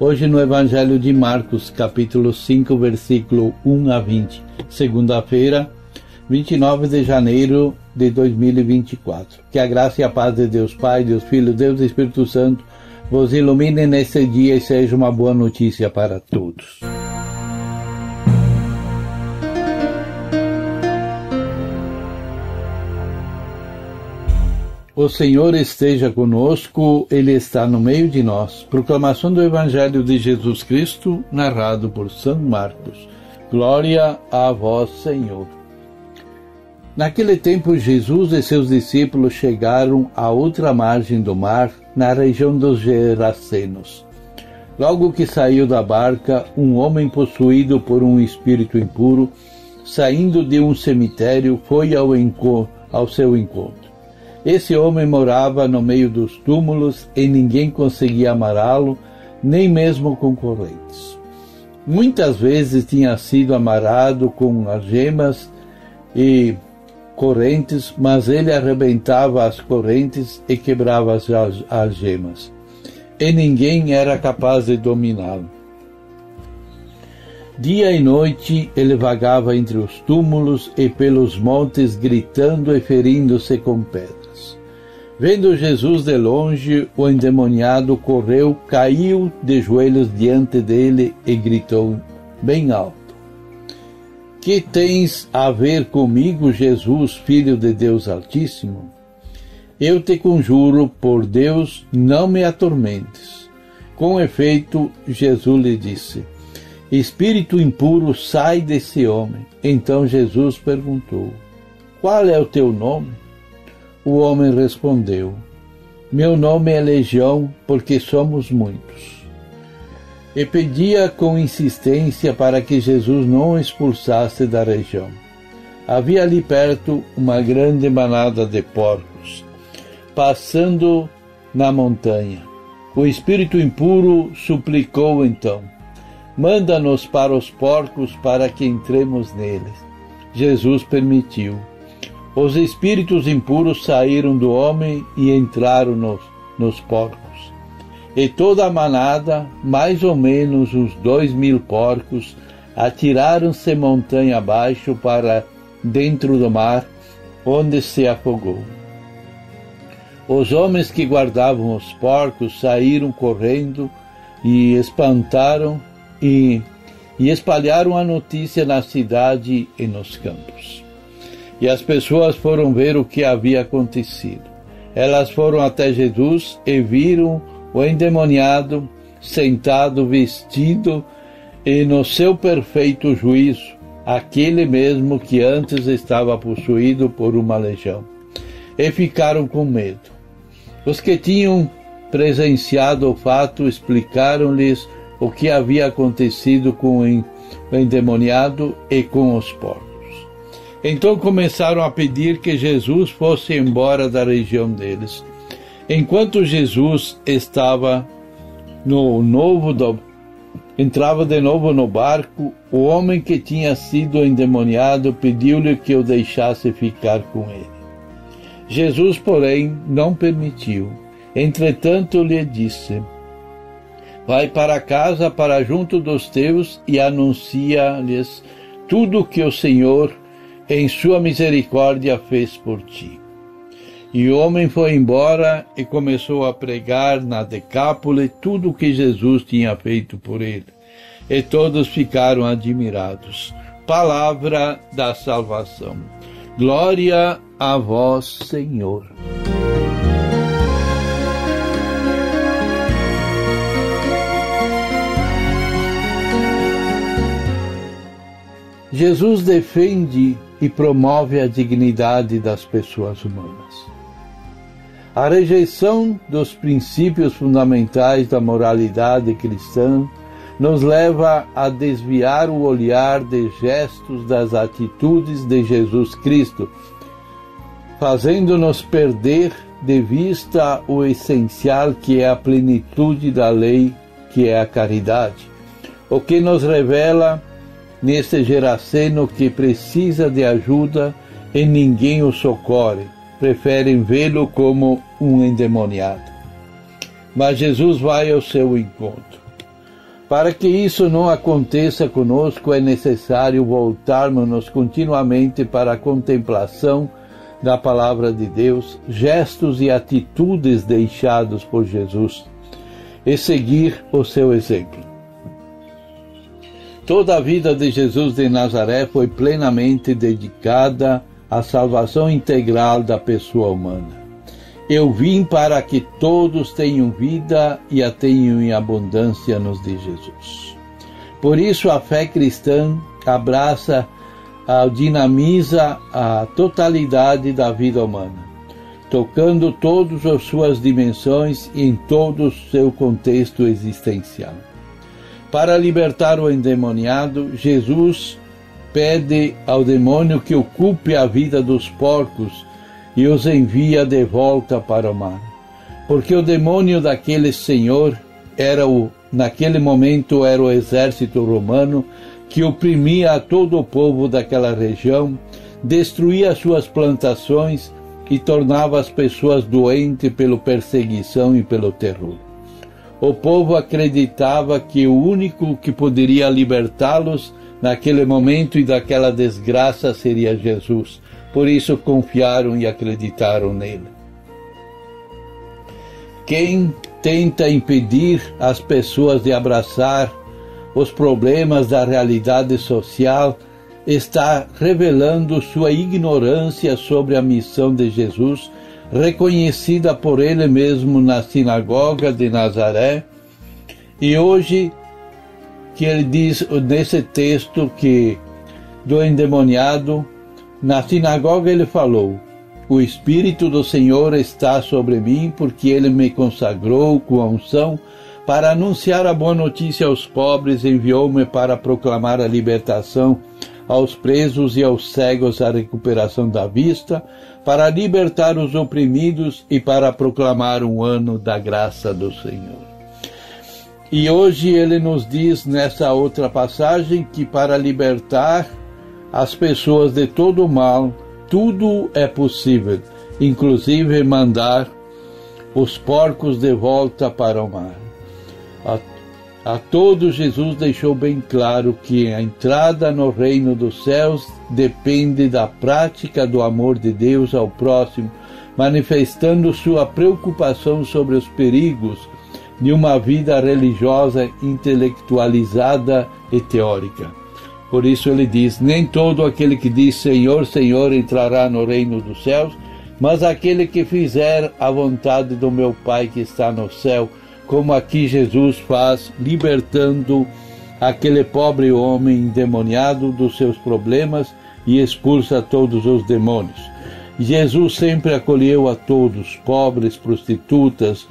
Hoje no Evangelho de Marcos, capítulo 5, versículo 1 a 20, segunda-feira, 29 de janeiro de 2024. Que a graça e a paz de Deus Pai, Deus Filho, Deus Espírito Santo vos ilumine nesse dia e seja uma boa notícia para todos. O Senhor esteja conosco, Ele está no meio de nós. Proclamação do Evangelho de Jesus Cristo, narrado por São Marcos. Glória a vós, Senhor. Naquele tempo, Jesus e seus discípulos chegaram à outra margem do mar, na região dos Gerasenos. Logo que saiu da barca, um homem possuído por um espírito impuro, saindo de um cemitério, foi ao, ao seu encontro. Esse homem morava no meio dos túmulos e ninguém conseguia amará-lo, nem mesmo com correntes. Muitas vezes tinha sido amarrado com algemas e correntes, mas ele arrebentava as correntes e quebrava as algemas, e ninguém era capaz de dominá-lo. Dia e noite ele vagava entre os túmulos e pelos montes, gritando e ferindo-se com pedras. Vendo Jesus de longe, o endemoniado correu, caiu de joelhos diante dele e gritou bem alto: Que tens a ver comigo, Jesus, filho de Deus Altíssimo? Eu te conjuro por Deus, não me atormentes. Com efeito, Jesus lhe disse: Espírito impuro, sai desse homem. Então Jesus perguntou: Qual é o teu nome? O homem respondeu: Meu nome é Legião, porque somos muitos. E pedia com insistência para que Jesus não o expulsasse da região. Havia ali perto uma grande manada de porcos, passando na montanha. O espírito impuro suplicou então: Manda-nos para os porcos para que entremos neles. Jesus permitiu. Os espíritos impuros saíram do homem e entraram nos, nos porcos. E toda a manada, mais ou menos uns dois mil porcos, atiraram-se montanha abaixo para dentro do mar, onde se afogou. Os homens que guardavam os porcos saíram correndo e espantaram e, e espalharam a notícia na cidade e nos campos. E as pessoas foram ver o que havia acontecido. Elas foram até Jesus e viram o endemoniado sentado, vestido e no seu perfeito juízo, aquele mesmo que antes estava possuído por uma legião. E ficaram com medo. Os que tinham presenciado o fato explicaram-lhes o que havia acontecido com o endemoniado e com os porcos. Então começaram a pedir que Jesus fosse embora da região deles. Enquanto Jesus estava no novo do, entrava de novo no barco, o homem que tinha sido endemoniado pediu-lhe que o deixasse ficar com ele. Jesus, porém, não permitiu. Entretanto, lhe disse: Vai para casa, para junto dos teus, e anuncia-lhes tudo o que o Senhor em sua misericórdia fez por ti. E o homem foi embora e começou a pregar na Decápole tudo o que Jesus tinha feito por ele. E todos ficaram admirados. Palavra da salvação. Glória a vós, Senhor. Jesus defende e promove a dignidade das pessoas humanas. A rejeição dos princípios fundamentais da moralidade cristã nos leva a desviar o olhar de gestos das atitudes de Jesus Cristo, fazendo-nos perder de vista o essencial que é a plenitude da lei, que é a caridade. O que nos revela nesse geraceno que precisa de ajuda e ninguém o socorre, preferem vê-lo como um endemoniado. Mas Jesus vai ao seu encontro. Para que isso não aconteça conosco, é necessário voltarmos-nos continuamente para a contemplação da palavra de Deus, gestos e atitudes deixados por Jesus e seguir o seu exemplo. Toda a vida de Jesus de Nazaré foi plenamente dedicada à salvação integral da pessoa humana. Eu vim para que todos tenham vida e a tenham em abundância, nos diz Jesus. Por isso, a fé cristã abraça, dinamiza a totalidade da vida humana, tocando todas as suas dimensões e em todo o seu contexto existencial. Para libertar o endemoniado, Jesus pede ao demônio que ocupe a vida dos porcos e os envia de volta para o mar. Porque o demônio daquele senhor era o, naquele momento era o exército romano que oprimia a todo o povo daquela região, destruía suas plantações e tornava as pessoas doentes pela perseguição e pelo terror. O povo acreditava que o único que poderia libertá-los naquele momento e daquela desgraça seria Jesus. Por isso confiaram e acreditaram nele. Quem tenta impedir as pessoas de abraçar os problemas da realidade social está revelando sua ignorância sobre a missão de Jesus reconhecida por ele mesmo na sinagoga de Nazaré. E hoje que ele diz nesse texto que do endemoniado, na sinagoga ele falou: O Espírito do Senhor está sobre mim, porque ele me consagrou com a unção para anunciar a boa notícia aos pobres, enviou-me para proclamar a libertação aos presos e aos cegos a recuperação da vista, para libertar os oprimidos e para proclamar um ano da graça do Senhor. E hoje ele nos diz nessa outra passagem que para libertar as pessoas de todo o mal, tudo é possível, inclusive mandar os porcos de volta para o mar. A todos Jesus deixou bem claro que a entrada no reino dos céus depende da prática do amor de Deus ao próximo, manifestando sua preocupação sobre os perigos de uma vida religiosa intelectualizada e teórica. Por isso ele diz: Nem todo aquele que diz Senhor, Senhor entrará no reino dos céus, mas aquele que fizer a vontade do meu Pai que está no céu como aqui Jesus faz, libertando aquele pobre homem endemoniado dos seus problemas e expulsa todos os demônios. Jesus sempre acolheu a todos, pobres, prostitutas,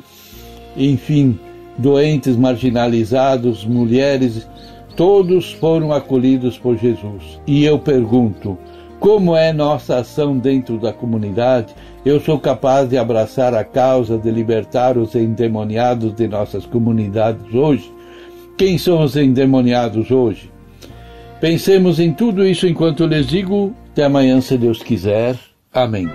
enfim, doentes, marginalizados, mulheres, todos foram acolhidos por Jesus. E eu pergunto, como é nossa ação dentro da comunidade, eu sou capaz de abraçar a causa de libertar os endemoniados de nossas comunidades hoje. Quem são os endemoniados hoje? Pensemos em tudo isso enquanto lhes digo. Até amanhã, se Deus quiser. Amém.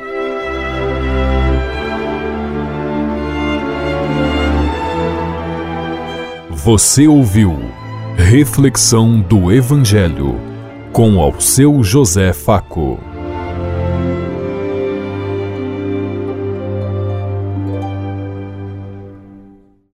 Você ouviu Reflexão do Evangelho com ao seu José Faco.